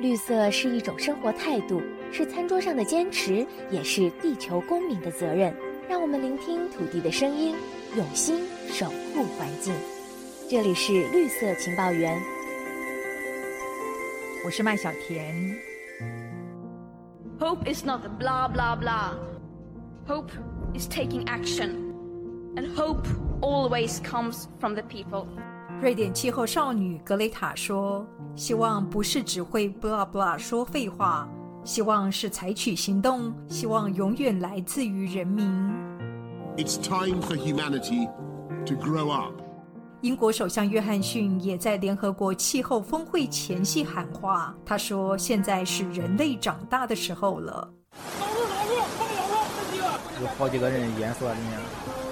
绿色是一种生活态度，是餐桌上的坚持，也是地球公民的责任。让我们聆听土地的声音，用心守护环境。这里是绿色情报员，我是麦小甜。Hope is not blah blah blah. Hope is taking action, and hope always comes from the people. 瑞典气候少女格雷塔说：“希望不是只会 blah blah 说废话，希望是采取行动，希望永远来自于人民。” It's time for humanity to grow up. 英国首相约翰逊也在联合国气候峰会前夕喊话，他说：“现在是人类长大的时候了。”有好几个人淹死了里面。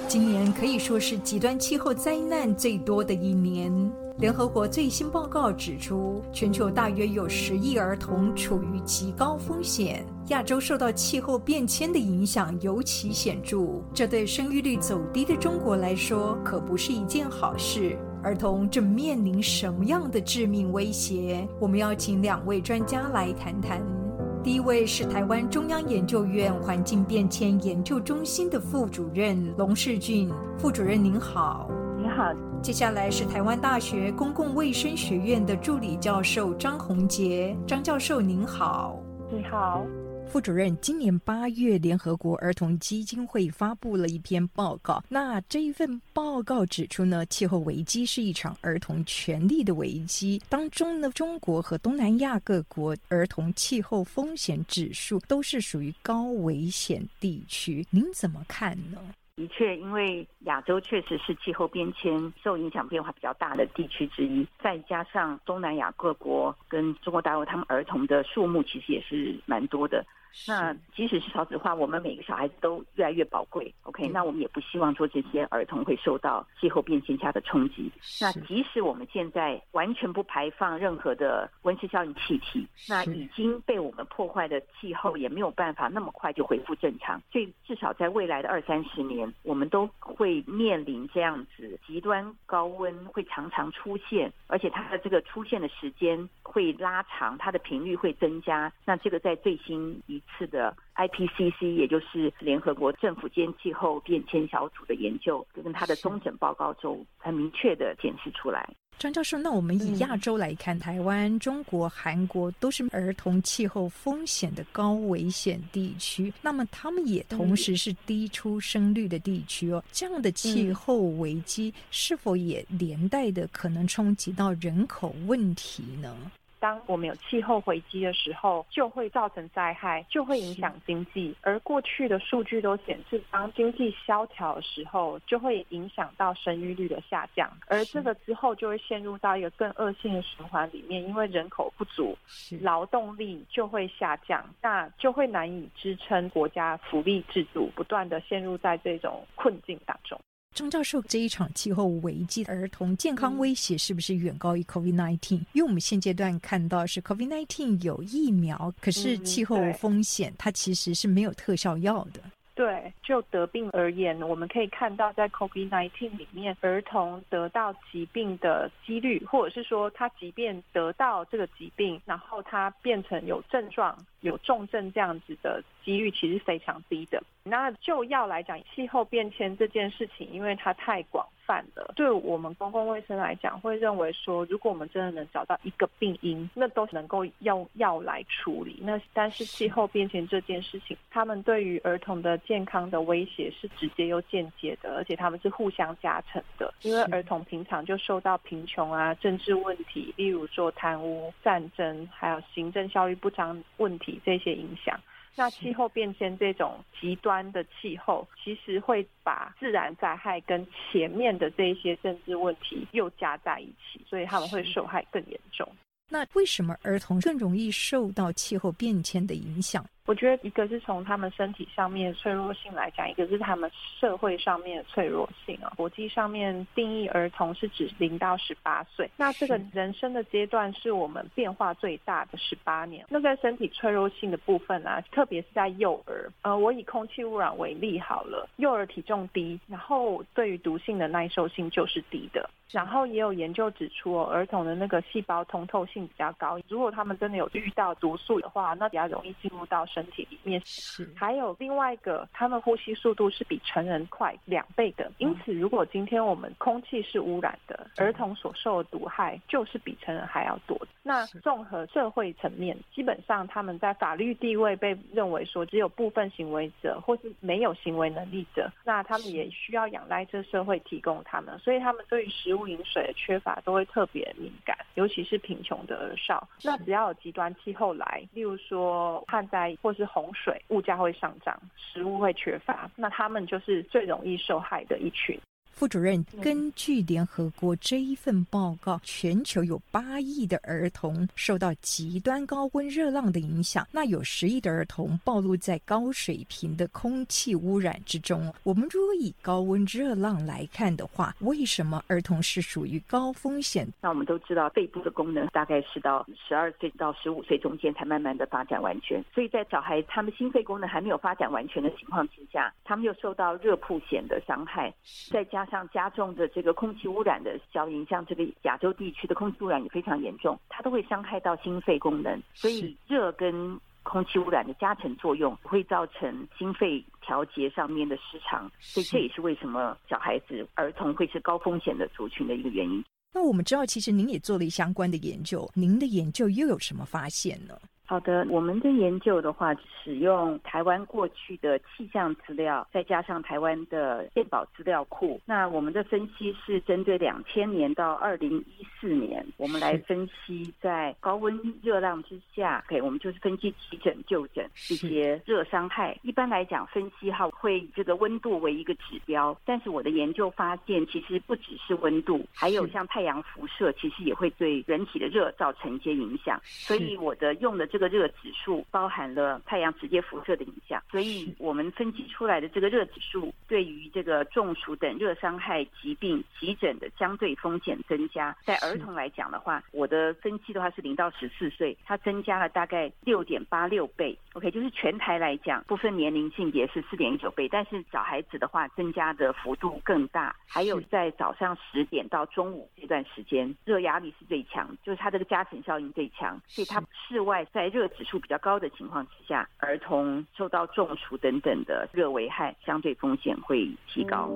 今年可以说是极端气候灾难最多的一年。联合国最新报告指出，全球大约有十亿儿童处于极高风险。亚洲受到气候变迁的影响尤其显著，这对生育率走低的中国来说可不是一件好事。儿童正面临什么样的致命威胁？我们要请两位专家来谈谈。第一位是台湾中央研究院环境变迁研究中心的副主任龙世俊，副主任您好。您好。接下来是台湾大学公共卫生学院的助理教授张宏杰，张教授您好。你好。副主任，今年八月，联合国儿童基金会发布了一篇报告。那这一份报告指出呢，气候危机是一场儿童权利的危机。当中呢，中国和东南亚各国儿童气候风险指数都是属于高危险地区。您怎么看呢？的确，因为亚洲确实是气候变迁受影响变化比较大的地区之一，再加上东南亚各国跟中国大陆，他们儿童的数目其实也是蛮多的。那即使是少子化，我们每个小孩子都越来越宝贵。OK，那我们也不希望说这些儿童会受到气候变迁下的冲击。那即使我们现在完全不排放任何的温室效应气体，那已经被我们破坏的气候也没有办法那么快就恢复正常。所以至少在未来的二三十年，我们都会面临这样子极端高温会常常出现，而且它的这个出现的时间会拉长，它的频率会增加。那这个在最新一次的 IPCC，也就是联合国政府间气候变迁小组的研究，跟它的中诊报告中很明确的显示出来。张教授，那我们以亚洲来看，台湾、中国、韩国都是儿童气候风险的高危险地区，那么他们也同时是低出生率的地区哦。这样的气候危机是否也连带的可能冲击到人口问题呢？当我们有气候回击的时候，就会造成灾害，就会影响经济。而过去的数据都显示，当经济萧条的时候，就会影响到生育率的下降。而这个之后就会陷入到一个更恶性的循环里面，因为人口不足，劳动力就会下降，那就会难以支撑国家福利制度，不断的陷入在这种困境当中。张教授，这一场气候危机，儿童健康威胁是不是远高于 COVID-19？因为我们现阶段看到是 COVID-19 有疫苗，可是气候风险它其实是没有特效药的。对，就得病而言，我们可以看到在 COVID-19 里面，儿童得到疾病的几率，或者是说他即便得到这个疾病，然后他变成有症状。有重症这样子的几率其实非常低的。那就药来讲，气候变迁这件事情，因为它太广泛了，对我们公共卫生来讲，会认为说，如果我们真的能找到一个病因，那都能够用药来处理。那但是气候变迁这件事情，他们对于儿童的健康的威胁是直接又间接的，而且他们是互相加成的。因为儿童平常就受到贫穷啊、政治问题，例如说贪污、战争，还有行政效率不彰问题。这些影响，那气候变迁这种极端的气候，其实会把自然灾害跟前面的这些政治问题又加在一起，所以他们会受害更严重。那为什么儿童更容易受到气候变迁的影响？我觉得一个是从他们身体上面脆弱性来讲，一个是他们社会上面的脆弱性啊。国际上面定义儿童是指零到十八岁，那这个人生的阶段是我们变化最大的十八年。那在身体脆弱性的部分啊，特别是在幼儿，呃，我以空气污染为例好了，幼儿体重低，然后对于毒性的耐受性就是低的。然后也有研究指出，儿童的那个细胞通透性比较高。如果他们真的有遇到毒素的话，那比较容易进入到身体里面。是。还有另外一个，他们呼吸速度是比成人快两倍的。因此，如果今天我们空气是污染的，儿童所受的毒害就是比成人还要多。那综合社会层面，基本上他们在法律地位被认为说只有部分行为者或是没有行为能力者，那他们也需要仰赖这社会提供他们。所以他们对于食物饮水的缺乏都会特别敏感，尤其是贫穷的儿少。那只要有极端气候来，例如说旱灾或是洪水，物价会上涨，食物会缺乏，那他们就是最容易受害的一群。副主任，根据联合国这一份报告，全球有八亿的儿童受到极端高温热浪的影响，那有十亿的儿童暴露在高水平的空气污染之中。我们如果以高温热浪来看的话，为什么儿童是属于高风险？那我们都知道，肺部的功能大概是到十二岁到十五岁中间才慢慢的发展完全，所以在小孩他们心肺功能还没有发展完全的情况之下，他们又受到热曝险的伤害，再加上加重的这个空气污染的效应，像这个亚洲地区的空气污染也非常严重，它都会伤害到心肺功能。所以热跟空气污染的加成作用会造成心肺调节上面的失常，所以这也是为什么小孩子、儿童会是高风险的族群的一个原因。那我们知道，其实您也做了相关的研究，您的研究又有什么发现呢？好的，我们的研究的话，使用台湾过去的气象资料，再加上台湾的健保资料库。那我们的分析是针对两千年到二零一四年，我们来分析在高温热浪之下，OK，我们就是分析急诊就诊这些热伤害。一般来讲，分析哈会以这个温度为一个指标，但是我的研究发现，其实不只是温度，还有像太阳辐射，其实也会对人体的热造成一些影响。所以我的用的这这个热指数包含了太阳直接辐射的影响，所以我们分析出来的这个热指数对于这个中暑等热伤害疾病急诊的相对风险增加，在儿童来讲的话，我的分析的话是零到十四岁，它增加了大概六点八六倍。OK，就是全台来讲，不分年龄性别是四点一九倍，但是小孩子的话增加的幅度更大。还有在早上十点到中午这段时间，热压力是最强，就是它这个加成效应最强，所以它室外在热指数比较高的情况之下，儿童受到中暑等等的热危害，相对风险会提高。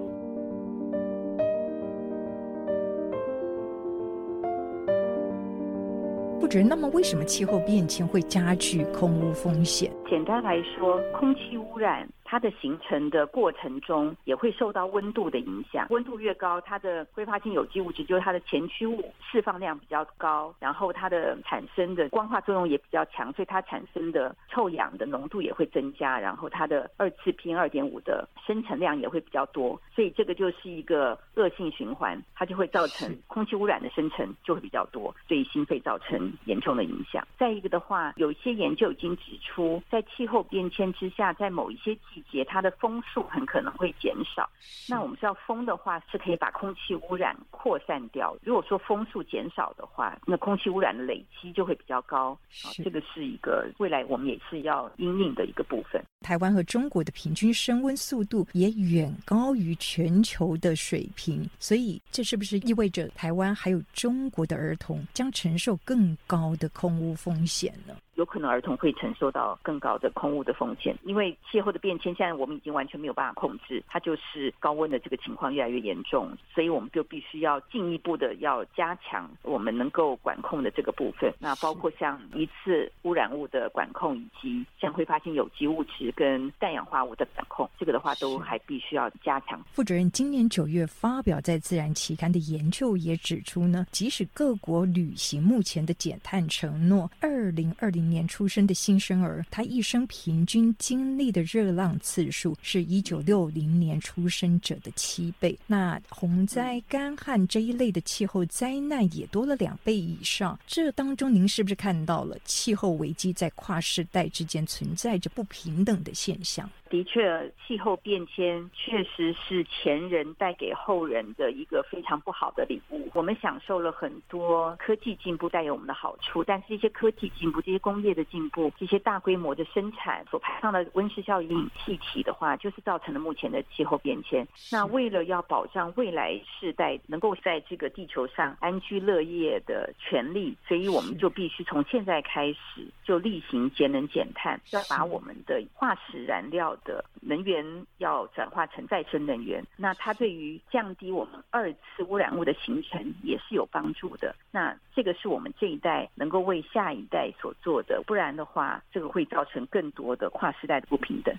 不止，那么为什么气候变迁会加剧空污风险？简单来说，空气污染。它的形成的过程中也会受到温度的影响，温度越高，它的挥发性有机物质就是它的前驱物释放量比较高，然后它的产生的光化作用也比较强，所以它产生的臭氧的浓度也会增加，然后它的二次 PM 二点五的生成量也会比较多，所以这个就是一个恶性循环，它就会造成空气污染的生成就会比较多，对心肺造成严重的影响。再一个的话，有一些研究已经指出，在气候变迁之下，在某一些季节它的风速很可能会减少。那我们知道风的话是可以把空气污染扩散掉。如果说风速减少的话，那空气污染的累积就会比较高。啊，这个是一个未来我们也是要应应的一个部分。台湾和中国的平均升温速度也远高于全球的水平，所以这是不是意味着台湾还有中国的儿童将承受更高的空污风险呢？有可能儿童会承受到更高的空污的风险，因为气候的变迁现在我们已经完全没有办法控制，它就是高温的这个情况越来越严重，所以我们就必须要进一步的要加强我们能够管控的这个部分。那包括像一次污染物的管控，以及像挥发性有机物质质跟氮氧化物的管控，这个的话都还必须要加强。负责人今年九月发表在《自然》期刊的研究也指出呢，即使各国履行目前的减碳承诺，二零二零年出生的新生儿，他一生平均经历的热浪次数是一九六零年出生者的七倍。那洪灾、干旱这一类的气候灾难也多了两倍以上。这当中，您是不是看到了气候危机在跨世代之间存在着不平等的现象？的确，气候变迁确实是前人带给后人的一个非常不好的礼物。我们享受了很多科技进步带给我们的好处，但是这些科技进步、这些工业的进步、这些大规模的生产所排放的温室效应气体的话，就是造成了目前的气候变迁。那为了要保障未来世代能够在这个地球上安居乐业的权利，所以我们就必须从现在开始就例行节能减碳，要把我们的化石燃料。的能源要转化成再生能源，那它对于降低我们二次污染物的形成也是有帮助的。那这个是我们这一代能够为下一代所做的，不然的话，这个会造成更多的跨时代的不平等。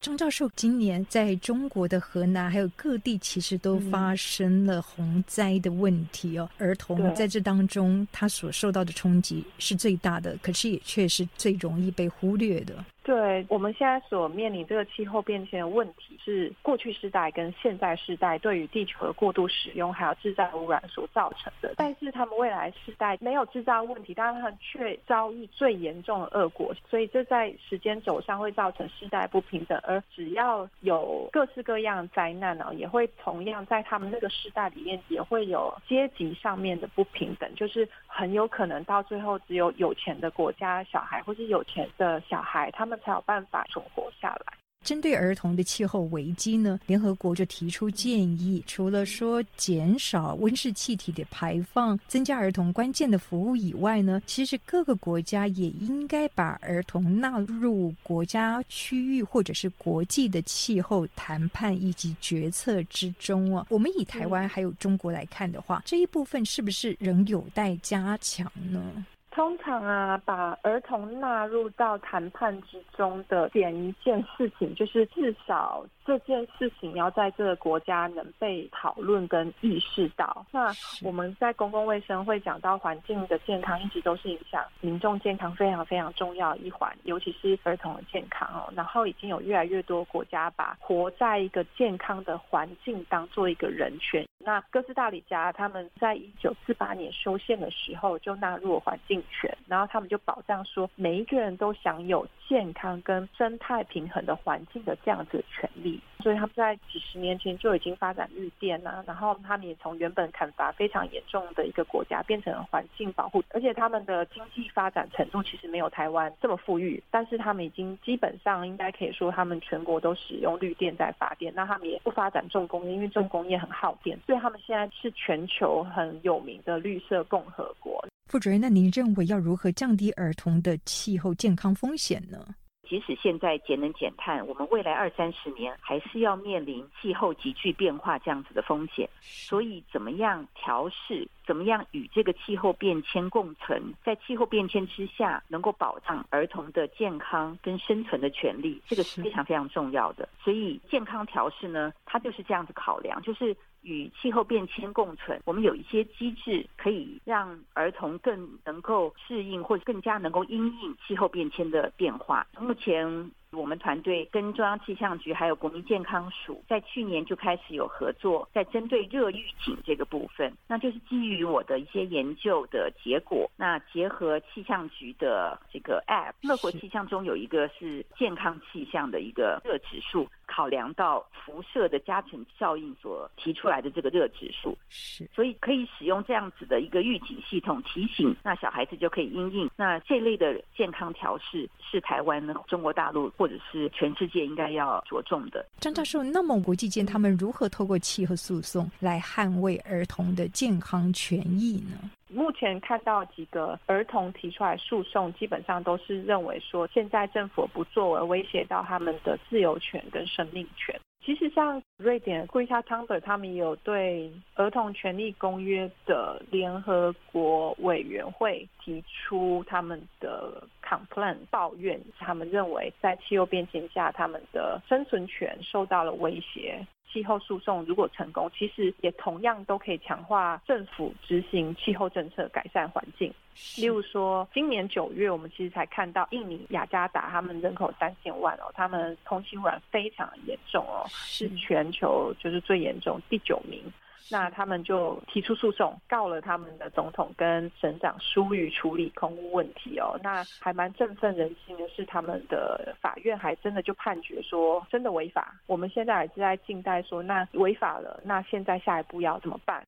张教授，今年在中国的河南还有各地，其实都发生了洪灾的问题哦。儿童在这当中，他所受到的冲击是最大的，可是也确实最容易被忽略的。对我们现在所面临这个气候变迁的问题，是过去世代跟现在世代对于地球的过度使用还有制造污染所造成的。但是他们未来世代没有制造问题，但他们却遭遇最严重的恶果，所以这在时间轴上会造成世代不平等。而只要有各式各样灾难呢，也会同样在他们那个时代里面也会有阶级上面的不平等，就是很有可能到最后只有有钱的国家小孩或是有钱的小孩他们。才有办法存活下来。针对儿童的气候危机呢，联合国就提出建议，除了说减少温室气体的排放、增加儿童关键的服务以外呢，其实各个国家也应该把儿童纳入国家、区域或者是国际的气候谈判以及决策之中啊。我们以台湾还有中国来看的话，这一部分是不是仍有待加强呢？通常啊，把儿童纳入到谈判之中的点一件事情，就是至少这件事情要在这个国家能被讨论跟意识到。那我们在公共卫生会讲到环境的健康，一直都是影响民众健康非常非常重要一环，尤其是儿童的健康哦。然后已经有越来越多国家把活在一个健康的环境当做一个人权。那哥斯达黎加他们在一九四八年修宪的时候就纳入了环境权，然后他们就保障说每一个人都享有健康跟生态平衡的环境的这样子的权利。所以他们在几十年前就已经发展绿电啊，然后他们也从原本砍伐非常严重的一个国家变成了环境保护，而且他们的经济发展程度其实没有台湾这么富裕，但是他们已经基本上应该可以说他们全国都使用绿电在发电，那他们也不发展重工业，因为重工业很耗电，所以他们现在是全球很有名的绿色共和国。副主任，那您认为要如何降低儿童的气候健康风险呢？即使现在节能减碳，我们未来二三十年还是要面临气候急剧变化这样子的风险。所以，怎么样调试？怎么样与这个气候变迁共存？在气候变迁之下，能够保障儿童的健康跟生存的权利，这个是非常非常重要的。所以，健康调试呢，它就是这样子考量，就是。与气候变迁共存，我们有一些机制可以让儿童更能够适应，或者更加能够因应气候变迁的变化。目前。我们团队跟中央气象局还有国民健康署，在去年就开始有合作，在针对热预警这个部分，那就是基于我的一些研究的结果，那结合气象局的这个 App，乐活气象中有一个是健康气象的一个热指数，考量到辐射的加成效应所提出来的这个热指数，是，所以可以使用这样子的一个预警系统提醒，那小孩子就可以应应。那这类的健康调试是台湾呢，中国大陆。或者是全世界应该要着重的，张教授。那么国际间他们如何透过气候诉讼来捍卫儿童的健康权益呢？目前看到几个儿童提出来诉讼，基本上都是认为说，现在政府不作为，威胁到他们的自由权跟生命权。其实像瑞典 Greta Thunberg 他们也有对儿童权利公约的联合国委员会提出他们的 complaint 抱怨，他们认为在气候变迁下，他们的生存权受到了威胁。气候诉讼如果成功，其实也同样都可以强化政府执行气候政策，改善环境。例如说，今年九月，我们其实才看到印尼雅加达，他们人口三千万哦，他们空气污染非常严重哦，是全球就是最严重第九名。那他们就提出诉讼，告了他们的总统跟省长疏于处理空污问题哦。那还蛮振奋人心的是，他们的法院还真的就判决说，真的违法。我们现在还是在静待说，那违法了，那现在下一步要怎么办？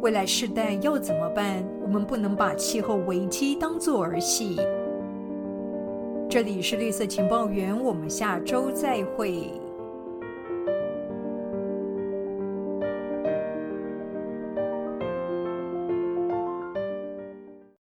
未来世代要怎么办？我们不能把气候危机当作儿戏。这里是绿色情报员，我们下周再会。